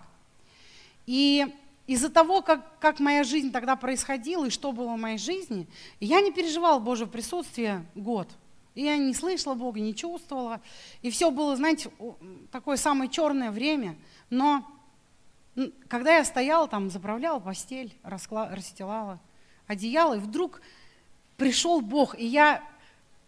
И из-за того, как, как моя жизнь тогда происходила и что было в моей жизни, я не переживала Божье присутствие год – я не слышала Бога, не чувствовала. И все было, знаете, такое самое черное время. Но когда я стояла там, заправляла постель, расстилала одеяло, и вдруг пришел Бог, и я,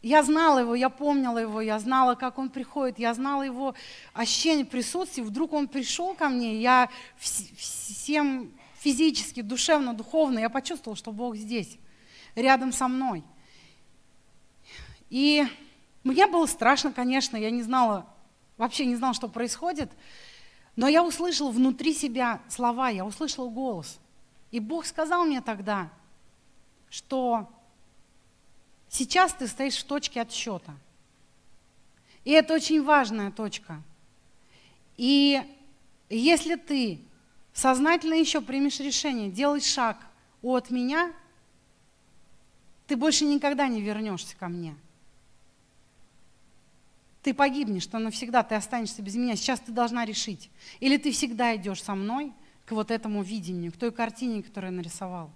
я знала его, я помнила его, я знала, как он приходит, я знала его ощущение присутствия. Вдруг он пришел ко мне, я всем физически, душевно, духовно, я почувствовала, что Бог здесь, рядом со мной – и мне было страшно, конечно, я не знала, вообще не знала, что происходит, но я услышала внутри себя слова, я услышала голос. И Бог сказал мне тогда, что сейчас ты стоишь в точке отсчета. И это очень важная точка. И если ты сознательно еще примешь решение делать шаг от меня, ты больше никогда не вернешься ко мне ты погибнешь, то навсегда ты останешься без меня. Сейчас ты должна решить. Или ты всегда идешь со мной к вот этому видению, к той картине, которую я нарисовал.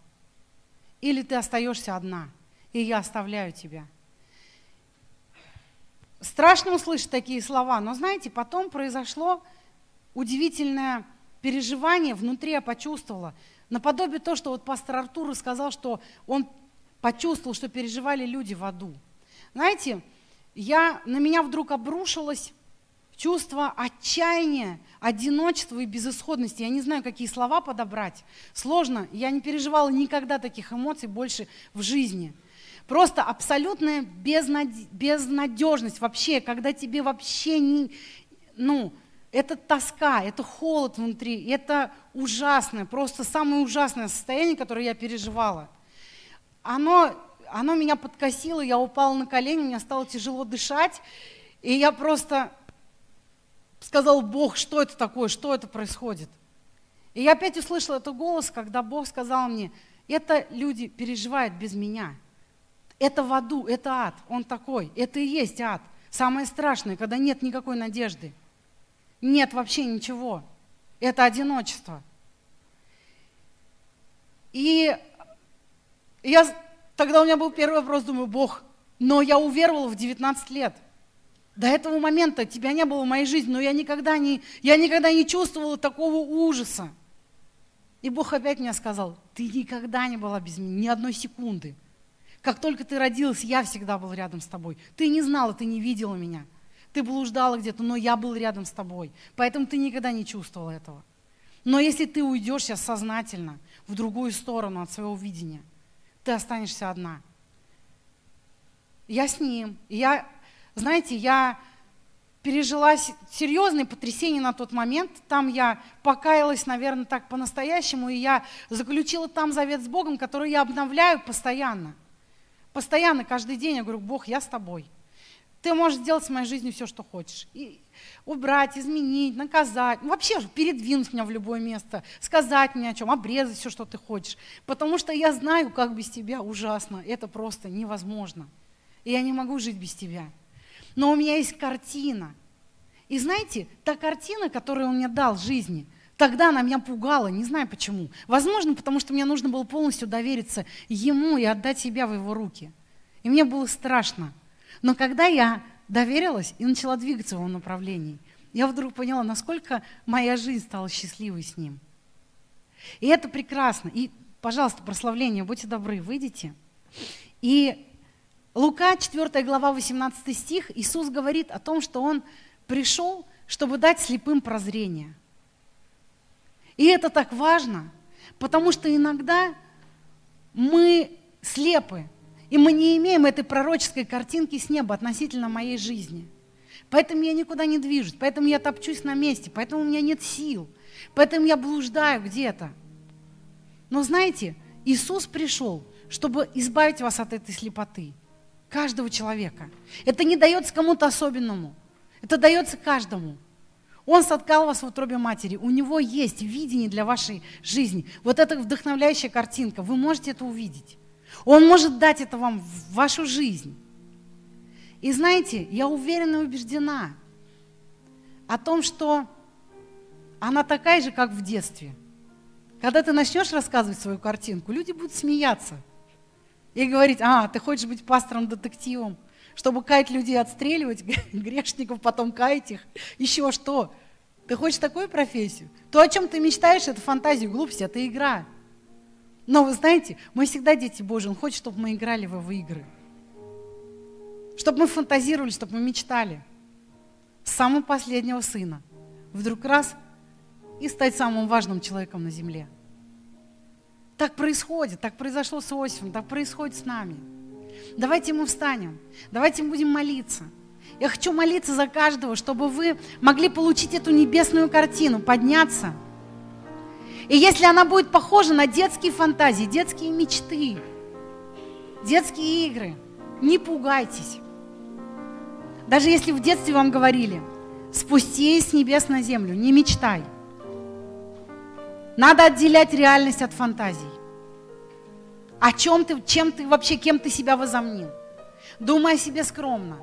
Или ты остаешься одна, и я оставляю тебя. Страшно услышать такие слова, но знаете, потом произошло удивительное переживание, внутри я почувствовала, наподобие то, что вот пастор Артур сказал, что он почувствовал, что переживали люди в аду. Знаете, я, на меня вдруг обрушилось чувство отчаяния, одиночества и безысходности. Я не знаю, какие слова подобрать. Сложно. Я не переживала никогда таких эмоций больше в жизни. Просто абсолютная безнадежность вообще, когда тебе вообще не... Ну, это тоска, это холод внутри, это ужасное, просто самое ужасное состояние, которое я переживала. Оно оно меня подкосило, я упала на колени, мне стало тяжело дышать, и я просто сказал, Бог, что это такое, что это происходит? И я опять услышала этот голос, когда Бог сказал мне, это люди переживают без меня. Это в аду, это ад, он такой, это и есть ад. Самое страшное, когда нет никакой надежды. Нет вообще ничего. Это одиночество. И я Тогда у меня был первый вопрос, думаю, Бог, но я уверовала в 19 лет. До этого момента тебя не было в моей жизни, но я никогда не, я никогда не чувствовала такого ужаса. И Бог опять мне сказал, ты никогда не была без меня, ни одной секунды. Как только ты родилась, я всегда был рядом с тобой. Ты не знала, ты не видела меня. Ты блуждала где-то, но я был рядом с тобой. Поэтому ты никогда не чувствовала этого. Но если ты уйдешь сейчас сознательно в другую сторону от своего видения – ты останешься одна. Я с ним. я, знаете, я, пережила серьезные потрясения на тот момент. Там я покаялась, наверное, так по-настоящему, и я заключила там завет с Богом, который я обновляю постоянно. Постоянно, каждый день я говорю, Бог, я с тобой. Ты можешь сделать с моей жизнью все, что хочешь. И убрать, изменить, наказать, вообще передвинуть меня в любое место, сказать мне о чем, обрезать все, что ты хочешь. Потому что я знаю, как без тебя ужасно. Это просто невозможно. И я не могу жить без тебя. Но у меня есть картина. И знаете, та картина, которую он мне дал жизни, тогда она меня пугала, не знаю почему. Возможно, потому что мне нужно было полностью довериться ему и отдать себя в его руки. И мне было страшно. Но когда я доверилась и начала двигаться в его направлении, я вдруг поняла, насколько моя жизнь стала счастливой с ним. И это прекрасно. И, пожалуйста, прославление, будьте добры, выйдите. И Лука, 4 глава, 18 стих, Иисус говорит о том, что Он пришел, чтобы дать слепым прозрение. И это так важно, потому что иногда мы слепы, и мы не имеем этой пророческой картинки с неба относительно моей жизни. Поэтому я никуда не движусь, поэтому я топчусь на месте, поэтому у меня нет сил, поэтому я блуждаю где-то. Но знаете, Иисус пришел, чтобы избавить вас от этой слепоты – Каждого человека. Это не дается кому-то особенному. Это дается каждому. Он соткал вас в утробе матери. У него есть видение для вашей жизни. Вот эта вдохновляющая картинка. Вы можете это увидеть. Он может дать это вам в вашу жизнь. И знаете, я уверена и убеждена о том, что она такая же, как в детстве. Когда ты начнешь рассказывать свою картинку, люди будут смеяться – и говорить, а, ты хочешь быть пастором-детективом, чтобы каять людей, отстреливать грешников, потом каять их, еще что? Ты хочешь такую профессию? То, о чем ты мечтаешь, это фантазия, глупость, это игра. Но вы знаете, мы всегда дети Божьи, Он хочет, чтобы мы играли в Его игры. Чтобы мы фантазировали, чтобы мы мечтали. С самого последнего сына. Вдруг раз и стать самым важным человеком на земле – так происходит, так произошло с Иосифом, так происходит с нами. Давайте мы встанем, давайте мы будем молиться. Я хочу молиться за каждого, чтобы вы могли получить эту небесную картину, подняться. И если она будет похожа на детские фантазии, детские мечты, детские игры, не пугайтесь. Даже если в детстве вам говорили, спустись с небес на землю, не мечтай – надо отделять реальность от фантазий. О чем ты, чем ты вообще, кем ты себя возомнил? Думай о себе скромно.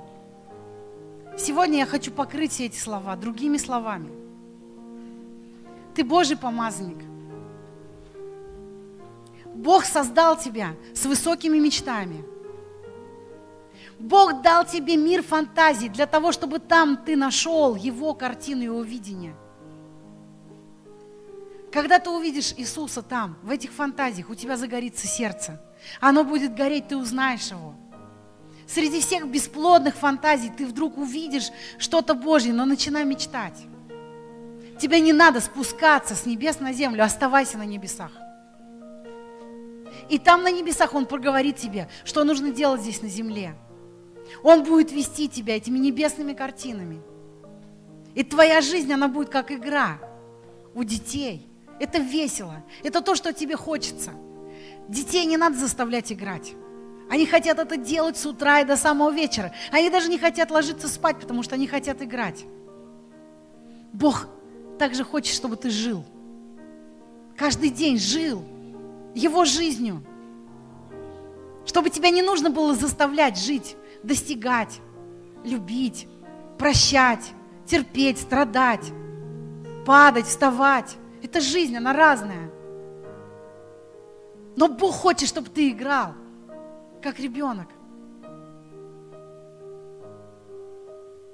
Сегодня я хочу покрыть все эти слова другими словами. Ты Божий помазанник. Бог создал тебя с высокими мечтами. Бог дал тебе мир фантазий для того, чтобы там ты нашел Его картину, Его видение – когда ты увидишь Иисуса там, в этих фантазиях, у тебя загорится сердце. Оно будет гореть, ты узнаешь Его. Среди всех бесплодных фантазий ты вдруг увидишь что-то Божье, но начинай мечтать. Тебе не надо спускаться с небес на землю, оставайся на небесах. И там на небесах Он проговорит тебе, что нужно делать здесь на земле. Он будет вести тебя этими небесными картинами. И твоя жизнь, она будет как игра у детей – это весело. Это то, что тебе хочется. Детей не надо заставлять играть. Они хотят это делать с утра и до самого вечера. Они даже не хотят ложиться спать, потому что они хотят играть. Бог также хочет, чтобы ты жил. Каждый день жил Его жизнью. Чтобы тебя не нужно было заставлять жить, достигать, любить, прощать, терпеть, страдать, падать, вставать. Это жизнь, она разная. Но Бог хочет, чтобы ты играл, как ребенок.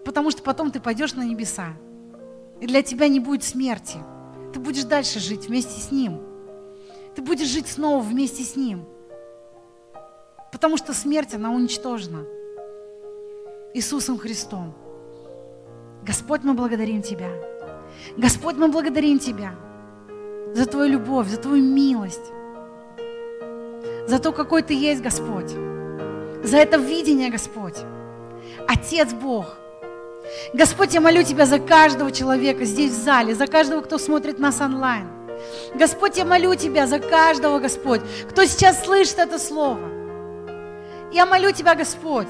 Потому что потом ты пойдешь на небеса. И для тебя не будет смерти. Ты будешь дальше жить вместе с Ним. Ты будешь жить снова вместе с Ним. Потому что смерть, она уничтожена. Иисусом Христом. Господь, мы благодарим Тебя. Господь, мы благодарим Тебя за Твою любовь, за Твою милость, за то, какой Ты есть, Господь, за это видение, Господь. Отец Бог, Господь, я молю Тебя за каждого человека здесь в зале, за каждого, кто смотрит нас онлайн. Господь, я молю Тебя за каждого, Господь, кто сейчас слышит это слово. Я молю Тебя, Господь,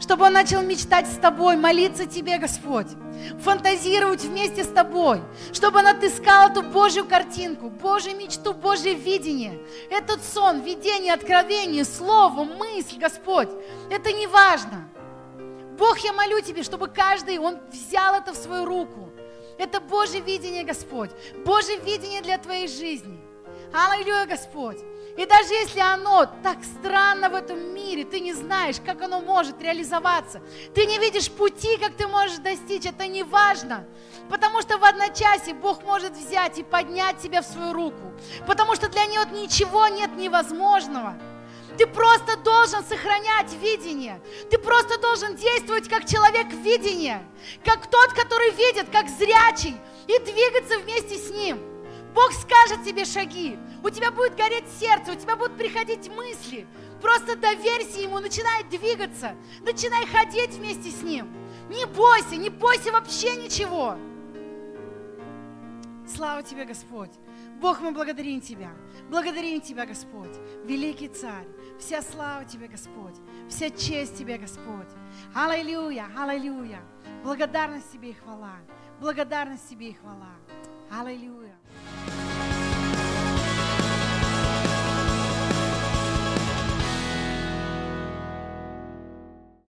чтобы он начал мечтать с Тобой, молиться Тебе, Господь, фантазировать вместе с Тобой, чтобы он отыскал эту Божью картинку, Божью мечту, Божье видение, этот сон, видение, откровение, слово, мысль, Господь, это не важно. Бог, я молю Тебе, чтобы каждый, он взял это в свою руку. Это Божье видение, Господь, Божье видение для твоей жизни. Аллилуйя, Господь. И даже если оно так странно в этом мире, ты не знаешь, как оно может реализоваться, ты не видишь пути, как ты можешь достичь, это не важно. Потому что в одночасье Бог может взять и поднять тебя в свою руку. Потому что для Него ничего нет невозможного. Ты просто должен сохранять видение. Ты просто должен действовать как человек видения. Как тот, который видит, как зрячий. И двигаться вместе с ним. Бог скажет тебе шаги, у тебя будет гореть сердце, у тебя будут приходить мысли. Просто доверься Ему, начинай двигаться, начинай ходить вместе с Ним. Не бойся, не бойся вообще ничего. Слава тебе, Господь. Бог, мы благодарим Тебя. Благодарим Тебя, Господь. Великий Царь. Вся слава Тебе, Господь. Вся честь Тебе, Господь. Аллилуйя, аллилуйя. Благодарность Тебе и хвала. Благодарность Тебе и хвала. Аллилуйя.